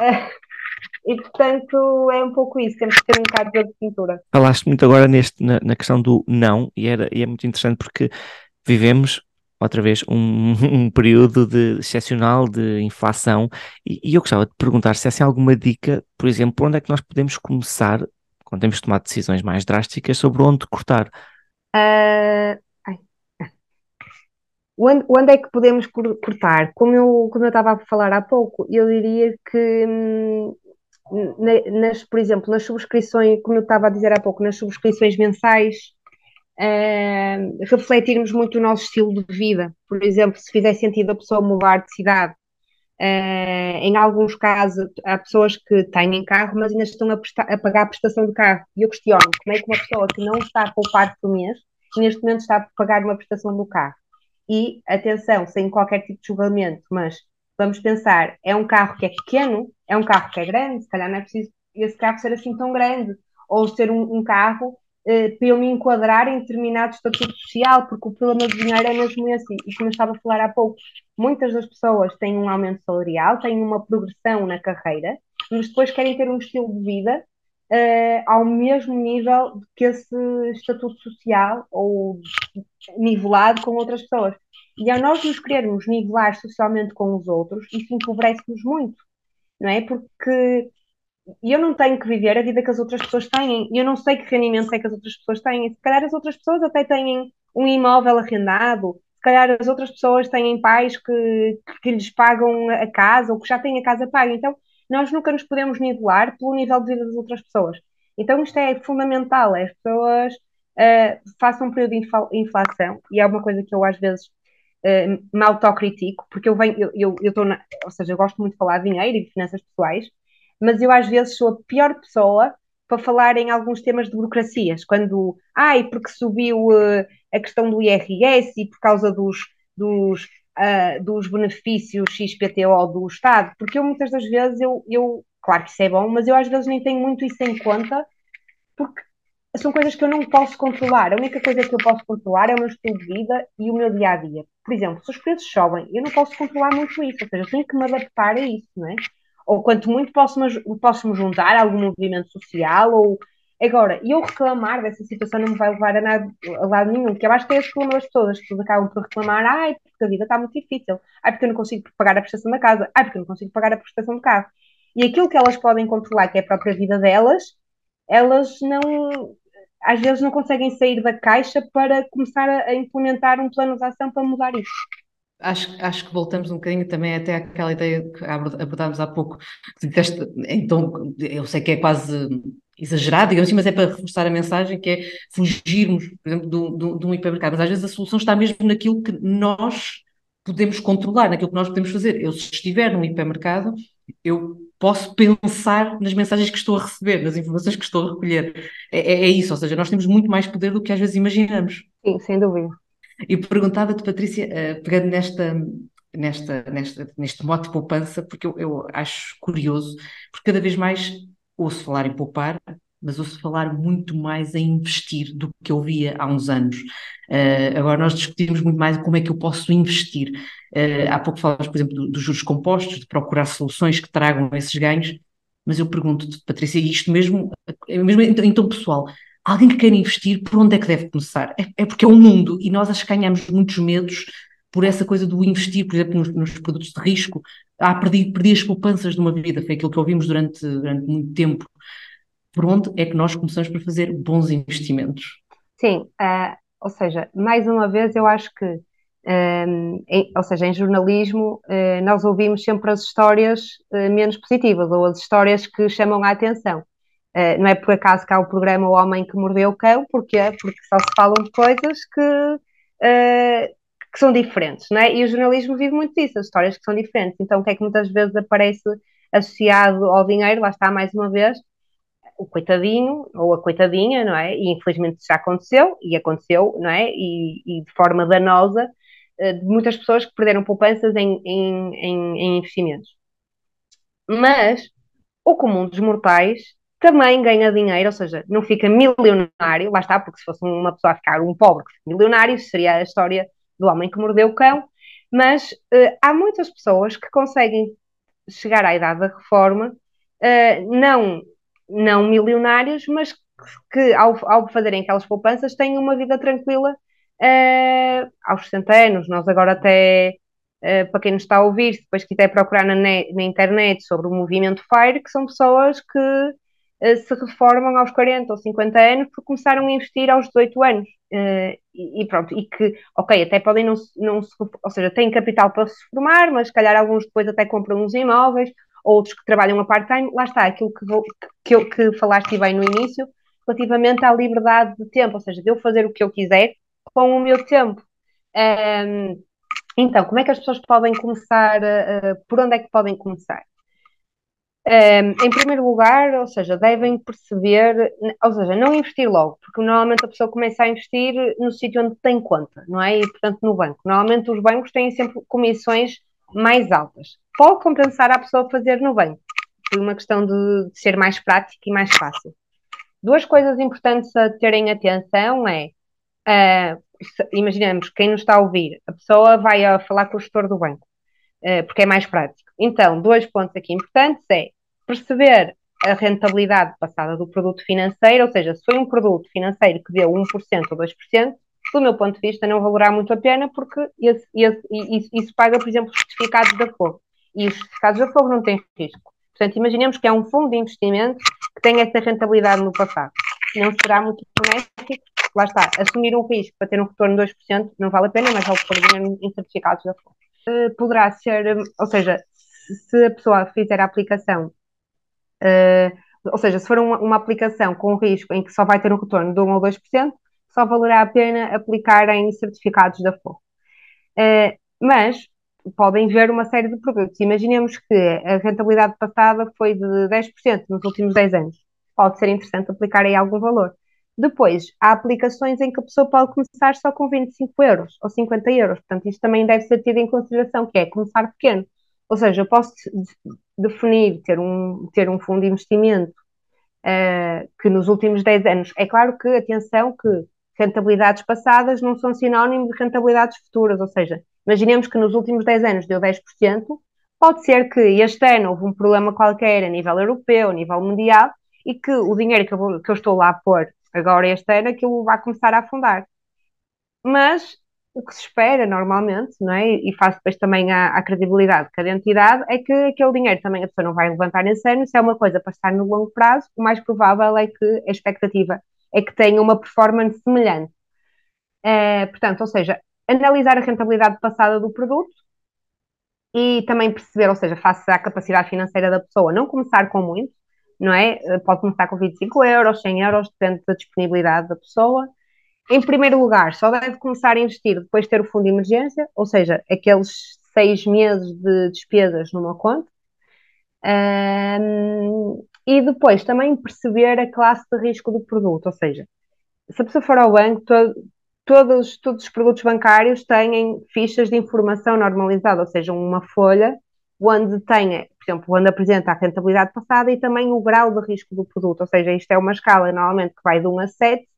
Uh, e portanto é um pouco isso, temos que ter um bocado de cintura. Falaste muito agora neste, na, na questão do não, e, era, e é muito interessante porque vivemos outra vez um, um período de, excepcional de inflação e, e, eu gostava de perguntar se há assim, alguma dica, por exemplo, onde é que nós podemos começar quando temos de tomar decisões mais drásticas sobre onde cortar? Uh, onde, onde, é que podemos cortar? Como eu, como eu estava a falar há pouco, eu diria que hum, nas, por exemplo, nas subscrições, como eu estava a dizer há pouco, nas subscrições mensais uh, refletirmos muito o nosso estilo de vida. Por exemplo, se fizer sentido a pessoa mudar de cidade. Uh, em alguns casos, há pessoas que têm carro, mas ainda estão a, prestar, a, pagar a prestação do carro. E eu questiono como é que uma pessoa que não está a poupar por mês, neste momento está a pagar uma prestação do carro. E, atenção, sem qualquer tipo de julgamento, mas vamos pensar, é um carro que é pequeno, é um carro que é grande, se calhar não é preciso esse carro ser assim tão grande, ou ser um, um carro eh, para eu me enquadrar em determinado estatuto social, porque o problema do dinheiro é mesmo esse. E como eu estava a falar há pouco, muitas das pessoas têm um aumento salarial, têm uma progressão na carreira, mas depois querem ter um estilo de vida uh, ao mesmo nível que esse estatuto social ou nivelado com outras pessoas. E ao nós nos querermos nivelar socialmente com os outros, isso empobrece-nos muito, não é? Porque e eu não tenho que viver a vida que as outras pessoas têm, e eu não sei que rendimento é que as outras pessoas têm. Se calhar as outras pessoas até têm um imóvel arrendado, se calhar as outras pessoas têm pais que, que lhes pagam a casa ou que já têm a casa paga. Então, nós nunca nos podemos nivelar pelo nível de vida das outras pessoas. Então, isto é fundamental: as pessoas uh, façam um período de inflação, e é uma coisa que eu às vezes uh, me autocritico, porque eu venho, eu estou, ou seja, eu gosto muito de falar de dinheiro e de finanças pessoais mas eu às vezes sou a pior pessoa para falar em alguns temas de burocracias, quando, ai, porque subiu uh, a questão do IRS e por causa dos, dos, uh, dos benefícios XPTO do Estado, porque eu muitas das vezes, eu, eu, claro que isso é bom, mas eu às vezes nem tenho muito isso em conta, porque são coisas que eu não posso controlar. A única coisa que eu posso controlar é o meu estilo de vida e o meu dia a dia. Por exemplo, se os preços sobem, eu não posso controlar muito isso, ou seja, tenho que me adaptar a isso, não é? Ou quanto muito posso-me posso -me juntar a algum movimento social, ou agora, eu reclamar dessa situação não me vai levar a, nada, a lado nenhum, que eu acho que é esse problema das pessoas, as acabam por reclamar, ai, porque a vida está muito difícil, ai, porque eu não consigo pagar a prestação da casa, ai, porque eu não consigo pagar a prestação do carro. E aquilo que elas podem controlar, que é a própria vida delas, elas não, às vezes não conseguem sair da caixa para começar a implementar um plano de ação para mudar isso. Acho, acho que voltamos um bocadinho também até àquela ideia que abordámos há pouco. então, eu sei que é quase exagerado, digamos assim, mas é para reforçar a mensagem que é fugirmos, por exemplo, de, um hipermercado. Mas às vezes a solução está mesmo naquilo que nós podemos controlar, naquilo que nós podemos fazer. Eu, se estiver num hipermercado, eu posso pensar nas mensagens que estou a receber, nas informações que estou a recolher. É, é, é isso, ou seja, nós temos muito mais poder do que às vezes imaginamos. Sim, sem dúvida. E perguntava-te, Patrícia, uh, pegando nesta, nesta, nesta, neste mote de poupança, porque eu, eu, acho curioso, porque cada vez mais ouço falar em poupar, mas ouço falar muito mais em investir do que eu via há uns anos. Uh, agora nós discutimos muito mais como é que eu posso investir. Uh, há pouco falas, por exemplo, dos do juros compostos, de procurar soluções que tragam esses ganhos, mas eu pergunto-te, Patrícia, isto mesmo, mesmo em tom pessoal, alguém que quer investir, por onde é que deve começar? É, é porque é um mundo e nós acho que ganhamos muitos medos por essa coisa do investir, por exemplo, nos, nos produtos de risco. Ah, perdi, perdi as poupanças de uma vida, foi aquilo que ouvimos durante, durante muito tempo. Por onde é que nós começamos para fazer bons investimentos? Sim, uh, ou seja, mais uma vez eu acho que, um, em, ou seja, em jornalismo uh, nós ouvimos sempre as histórias uh, menos positivas ou as histórias que chamam a atenção. Uh, não é por acaso que há o programa O Homem que Mordeu o Cão, porquê? Porque só se falam de coisas que, uh, que são diferentes, não é? E o jornalismo vive muito disso, as histórias que são diferentes. Então, o que é que muitas vezes aparece associado ao dinheiro? Lá está, mais uma vez, o coitadinho ou a coitadinha, não é? E infelizmente já aconteceu, e aconteceu, não é? E, e de forma danosa, uh, de muitas pessoas que perderam poupanças em, em, em, em investimentos. Mas o comum dos mortais também ganha dinheiro, ou seja, não fica milionário, lá está, porque se fosse uma pessoa a ficar um pobre milionário, seria a história do homem que mordeu o cão, mas uh, há muitas pessoas que conseguem chegar à idade da reforma, uh, não, não milionários, mas que ao, ao fazerem aquelas poupanças têm uma vida tranquila uh, aos 60 anos. Nós agora até, para quem nos está a ouvir, se depois quiser procurar na, na internet sobre o movimento FIRE, que são pessoas que se reformam aos 40 ou 50 anos porque começaram a investir aos 18 anos. Uh, e, pronto, e que, ok, até podem não, não se, ou seja, têm capital para se formar, mas se calhar alguns depois até compram uns imóveis, outros que trabalham a part-time, lá está, aquilo que, vou, que, que falaste bem no início, relativamente à liberdade de tempo, ou seja, de eu fazer o que eu quiser com o meu tempo. Um, então, como é que as pessoas podem começar? Por onde é que podem começar? Um, em primeiro lugar, ou seja, devem perceber, ou seja, não investir logo, porque normalmente a pessoa começa a investir no sítio onde tem conta, não é? E, portanto, no banco. Normalmente os bancos têm sempre comissões mais altas. Pode compensar a pessoa fazer no banco, por uma questão de, de ser mais prático e mais fácil. Duas coisas importantes a terem atenção é, uh, imaginemos, quem nos está a ouvir, a pessoa vai a falar com o gestor do banco, uh, porque é mais prático. Então, dois pontos aqui importantes é perceber a rentabilidade passada do produto financeiro, ou seja, se foi um produto financeiro que deu 1% ou 2%, do meu ponto de vista não valerá muito a pena porque esse, esse, isso, isso paga, por exemplo, os certificados da Fogo. E os certificados da Fogo não têm risco. Portanto, imaginemos que é um fundo de investimento que tem essa rentabilidade no passado. Não será muito benéfico, lá está, assumir um risco para ter um retorno de 2% não vale a pena, mas vale pôr dinheiro em certificados da Fogo. Uh, poderá ser, ou seja, se a pessoa fizer a aplicação Uh, ou seja, se for uma, uma, aplicação com risco em que só vai ter um retorno de 1 ou 2%, só valerá a pena aplicar em certificados da FOR. Uh, mas podem ver uma série de produtos. Imaginemos que a rentabilidade passada foi de 10% nos últimos 10 anos. Pode ser interessante aplicar aí algum valor. Depois, há aplicações em que a pessoa pode começar só com 25 euros ou 50 euros. Portanto, isto também deve ser tido em consideração, que é começar pequeno. Ou seja, eu posso definir, ter um, ter um fundo de investimento uh, que nos últimos 10 anos, é claro que, atenção, que rentabilidades passadas não são sinónimo de rentabilidades futuras, ou seja, imaginemos que nos últimos 10 anos deu 10%, pode ser que este ano houve um problema qualquer a nível europeu, a nível mundial, e que o dinheiro que eu, que eu estou lá a pôr agora este ano, aquilo vai começar a afundar. Mas o que se espera normalmente, não é? E faz depois também a, a credibilidade de cada entidade, é que aquele dinheiro também a pessoa não vai levantar nesse ano, se é uma coisa para estar no longo prazo, o mais provável é que a expectativa é que tenha uma performance semelhante. É, portanto, ou seja, analisar a rentabilidade passada do produto e também perceber, ou seja, face à capacidade financeira da pessoa, não começar com muito, não é? Pode começar com 25 euros, 100 euros, depende da disponibilidade da pessoa em primeiro lugar, só deve começar a investir depois de ter o fundo de emergência, ou seja, aqueles seis meses de despesas numa conta. Um, e depois também perceber a classe de risco do produto, ou seja, se a pessoa for ao banco, todo, todos, todos os produtos bancários têm fichas de informação normalizada, ou seja, uma folha onde tenha, por exemplo, onde apresenta a rentabilidade passada e também o grau de risco do produto, ou seja, isto é uma escala normalmente que vai de 1 a 7,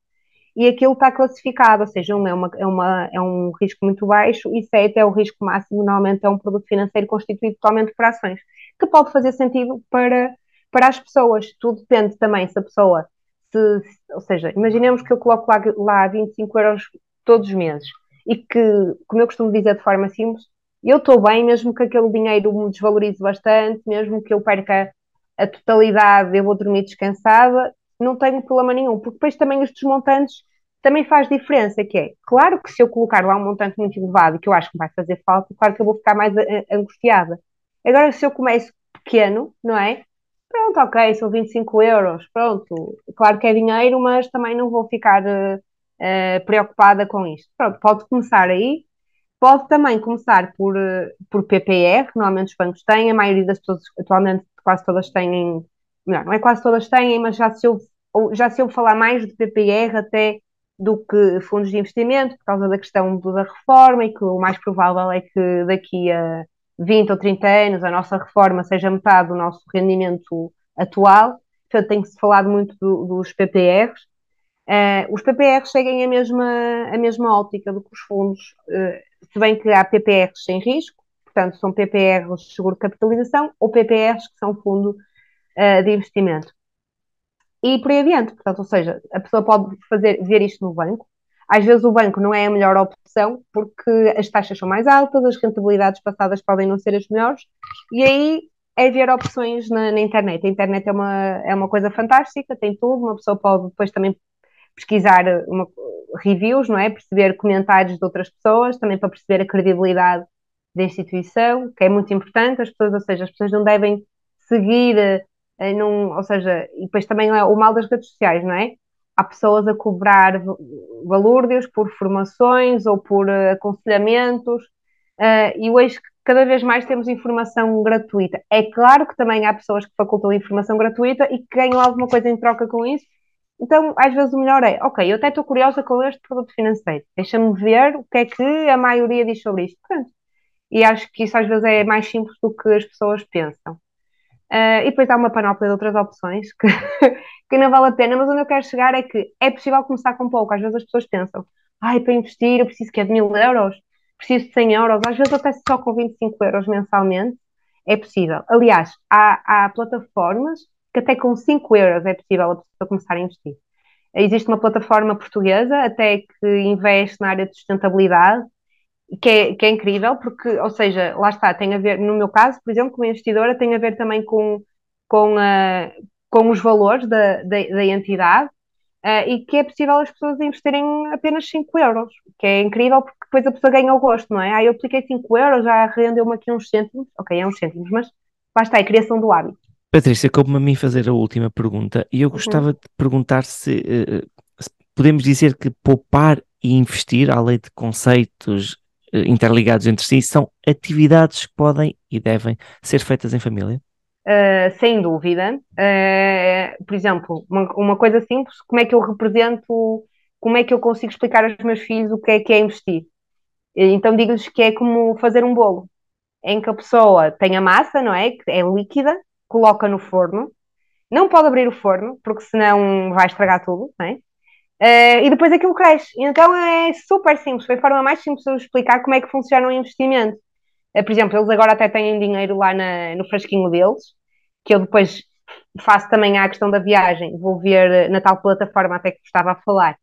e aquilo está classificado, ou seja, um é, uma, é, uma, é um risco muito baixo e 7 é o risco máximo, normalmente é um produto financeiro constituído totalmente por ações, que pode fazer sentido para, para as pessoas. Tudo depende também se a pessoa, se, ou seja, imaginemos que eu coloco lá, lá 25 euros todos os meses e que, como eu costumo dizer de forma simples, eu estou bem, mesmo que aquele dinheiro me desvalorize bastante, mesmo que eu perca a totalidade, eu vou dormir descansada, não tenho problema nenhum, porque depois também estes montantes também faz diferença, que é, claro que se eu colocar lá um montante muito elevado, que eu acho que vai fazer falta, claro que eu vou ficar mais eh, angustiada. Agora, se eu começo pequeno, não é? Pronto, ok, são 25 euros, pronto, claro que é dinheiro, mas também não vou ficar uh, uh, preocupada com isto. Pronto, pode começar aí, pode também começar por, uh, por PPR, que normalmente os bancos têm, a maioria das pessoas atualmente quase todas têm, não, não é quase todas têm, mas já se ouve ou já se ouve falar mais de PPR até do que fundos de investimento, por causa da questão da reforma, e que o mais provável é que daqui a 20 ou 30 anos a nossa reforma seja metade do nosso rendimento atual. Portanto, tem-se falado muito do, dos PPRs. Uh, os PPRs seguem a mesma, a mesma óptica do que os fundos, uh, se bem que há PPRs sem risco, portanto, são PPRs de seguro de capitalização ou PPRs que são fundo uh, de investimento e por aí adiante. Portanto, ou seja, a pessoa pode fazer, ver isto no banco. Às vezes o banco não é a melhor opção porque as taxas são mais altas, as rentabilidades passadas podem não ser as melhores, e aí é ver opções na, na internet. A internet é uma, é uma coisa fantástica, tem tudo, uma pessoa pode depois também pesquisar uma, reviews, não é? Perceber comentários de outras pessoas, também para perceber a credibilidade da instituição, que é muito importante, as pessoas, ou seja, as pessoas não devem seguir num, ou seja, e depois também é o mal das redes sociais, não é? há pessoas a cobrar valúrdios por formações ou por uh, aconselhamentos, uh, e hoje cada vez mais temos informação gratuita. É claro que também há pessoas que facultam informação gratuita e que ganham alguma coisa em troca com isso. Então, às vezes o melhor é, ok, eu até estou curiosa com este produto financeiro, deixa-me ver o que é que a maioria diz sobre isto. Pronto. E acho que isso às vezes é mais simples do que as pessoas pensam. Uh, e depois há uma panóplia de outras opções que, que não vale a pena, mas onde eu quero chegar é que é possível começar com pouco. Às vezes as pessoas pensam, ai, para investir eu preciso que é de mil euros, preciso de 100 euros, às vezes até só com 25 euros mensalmente é possível. Aliás, há, há plataformas que até com 5 euros é possível a pessoa começar a investir. Existe uma plataforma portuguesa até que investe na área de sustentabilidade que é, que é incrível, porque, ou seja, lá está, tem a ver, no meu caso, por exemplo, como investidora, tem a ver também com, com, uh, com os valores da, da, da entidade uh, e que é possível as pessoas investirem apenas 5 euros, que é incrível porque depois a pessoa ganha o gosto, não é? Ah, eu apliquei 5 euros, já rendeu-me aqui uns cêntimos, ok, é uns cêntimos, mas lá está, é a criação do hábito. Patrícia, como a mim fazer a última pergunta e eu uhum. gostava uhum. de perguntar se, uh, se podemos dizer que poupar e investir, além de conceitos interligados entre si, são atividades que podem e devem ser feitas em família? Uh, sem dúvida. Uh, por exemplo, uma, uma, coisa simples, como é que eu represento, como é que eu consigo explicar aos meus filhos o que é que é investir? Então digo-lhes que é como fazer um bolo, em que a pessoa tem a massa, não é? Que é líquida, coloca no forno, não pode abrir o forno, porque senão vai estragar tudo, não é? Uh, e depois aquilo cresce. Então é super simples, foi a forma mais simples de explicar como é que funciona o investimento. Uh, por exemplo, eles agora até têm dinheiro lá na, no frasquinho deles, que eu depois faço também a questão da viagem, vou ver na tal plataforma até que estava a falar,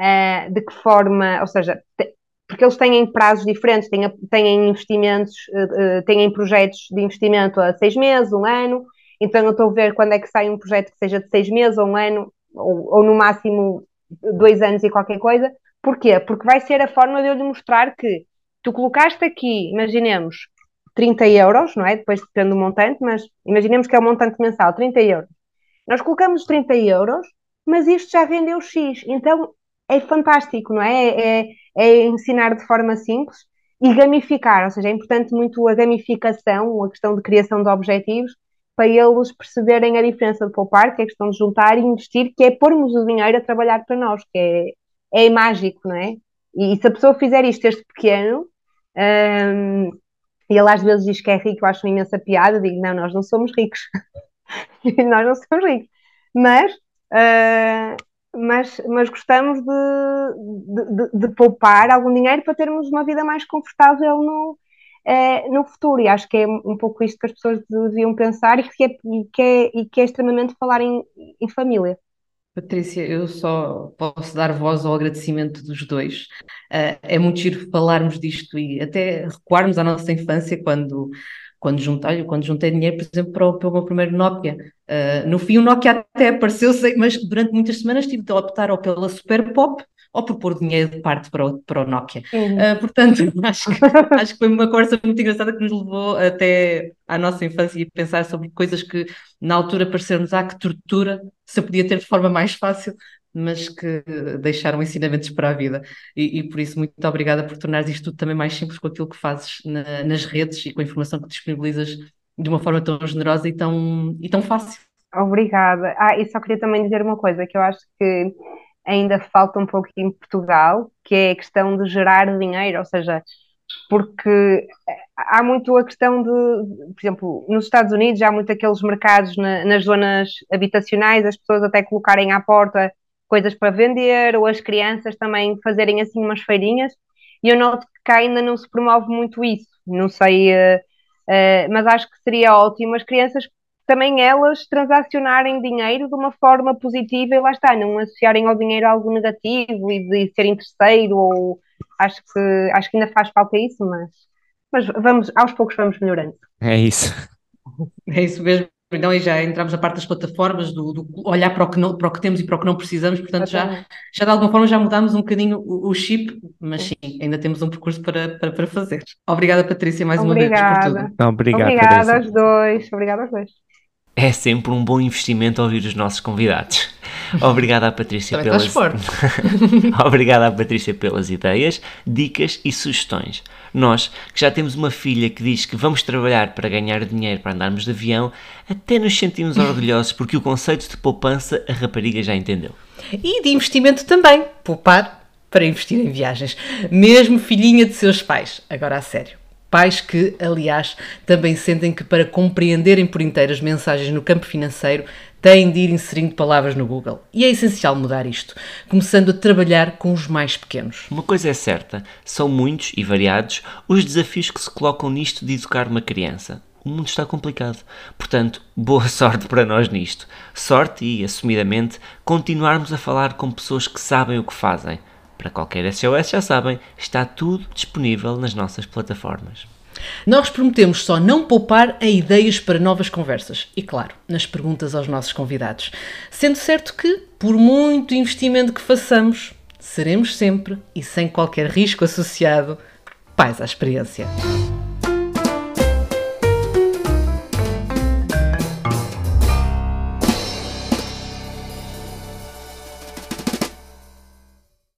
uh, de que forma, ou seja, porque eles têm prazos diferentes, têm, têm investimentos, têm projetos de investimento a seis meses, um ano, então eu estou a ver quando é que sai um projeto que seja de seis meses ou um ano, ou, ou no máximo dois anos e qualquer coisa. Porquê? Porque vai ser a forma de eu lhe mostrar que tu colocaste aqui, imaginemos, 30 euros, não é? Depois depende do montante, mas imaginemos que é o um montante mensal, 30 euros. Nós colocamos 30 euros, mas isto já vendeu X. Então é fantástico, não é? É, é, é ensinar de forma simples e gamificar, ou seja, é importante muito a gamificação, a questão de criação de objetivos, para eles perceberem a diferença de poupar, que é a questão de juntar e investir, que é pormos o dinheiro a trabalhar para nós, que é, é mágico, não é? E, e se a pessoa fizer isto desde pequeno, um, e ele às vezes diz que é rico, eu acho uma imensa piada, digo, não, nós não somos ricos. nós não somos ricos. Mas, uh, mas, mas gostamos de, de, de, de, poupar algum dinheiro para termos uma vida mais confortável no, uh, no futuro. E acho que é um pouco isto que as pessoas deviam pensar e que é, e que é, e que é extremamente falar em, em família. Patrícia, eu só posso dar voz ao agradecimento dos dois. Uh, é muito giro falarmos disto e até recuarmos à nossa infância quando, quando, juntei, quando juntei dinheiro, por exemplo, para o, para o meu primeiro Nokia. Uh, no fim, o Nokia até apareceu, mas durante muitas semanas tive de optar ou pela Super Pop ou por pôr dinheiro de parte para o, para o Nokia. Uhum. Uh, portanto, acho que, acho que foi uma conversa muito engraçada que nos levou até à nossa infância e pensar sobre coisas que na altura pareceram-nos, ah, que tortura, se eu podia ter de forma mais fácil, mas que deixaram ensinamentos para a vida. E, e por isso, muito obrigada por tornares isto tudo também mais simples com aquilo que fazes na, nas redes e com a informação que disponibilizas de uma forma tão generosa e tão, e tão fácil. Obrigada. Ah, e só queria também dizer uma coisa, que eu acho que ainda falta um pouco em Portugal, que é a questão de gerar dinheiro, ou seja, porque há muito a questão de, por exemplo, nos Estados Unidos há muito aqueles mercados na, nas zonas habitacionais, as pessoas até colocarem à porta coisas para vender, ou as crianças também fazerem assim umas feirinhas, e eu noto que cá ainda não se promove muito isso, não sei, uh, uh, mas acho que seria ótimo as crianças também elas transacionarem dinheiro de uma forma positiva e lá está, não associarem ao dinheiro algo negativo e de ser interesseiro ou acho que acho que ainda faz falta isso, mas, mas vamos, aos poucos vamos melhorando. É isso. É isso mesmo. Então, e já entramos na parte das plataformas, do, do, olhar para o, que não, para o que temos e para o que não precisamos, portanto, já, já de alguma forma já mudámos um bocadinho o, o chip, mas sim, ainda temos um percurso para, para, para fazer. Obrigada, Patrícia, mais Obrigada. uma vez por tudo. Obrigado, obrigada aos dois. Obrigada aos dois. É sempre um bom investimento ouvir os nossos convidados. Obrigado à Patrícia Também pelas. Obrigado à Patrícia pelas ideias, dicas e sugestões. Nós, que já temos uma filha que diz que vamos trabalhar para ganhar dinheiro para andarmos de avião, até nos sentimos orgulhosos porque o conceito de poupança a rapariga já entendeu. E de investimento também, poupar para investir em viagens, mesmo filhinha de seus pais. Agora a sério. Pais que, aliás, também sentem que para compreenderem por inteiro as mensagens no campo financeiro têm de ir inserindo palavras no Google. E é essencial mudar isto, começando a trabalhar com os mais pequenos. Uma coisa é certa, são muitos e variados os desafios que se colocam nisto de educar uma criança. O mundo está complicado. Portanto, boa sorte para nós nisto. Sorte e, assumidamente, continuarmos a falar com pessoas que sabem o que fazem. Para qualquer SOS, já sabem, está tudo disponível nas nossas plataformas. Nós prometemos só não poupar a ideias para novas conversas e, claro, nas perguntas aos nossos convidados. Sendo certo que, por muito investimento que façamos, seremos sempre e sem qualquer risco associado pais à experiência.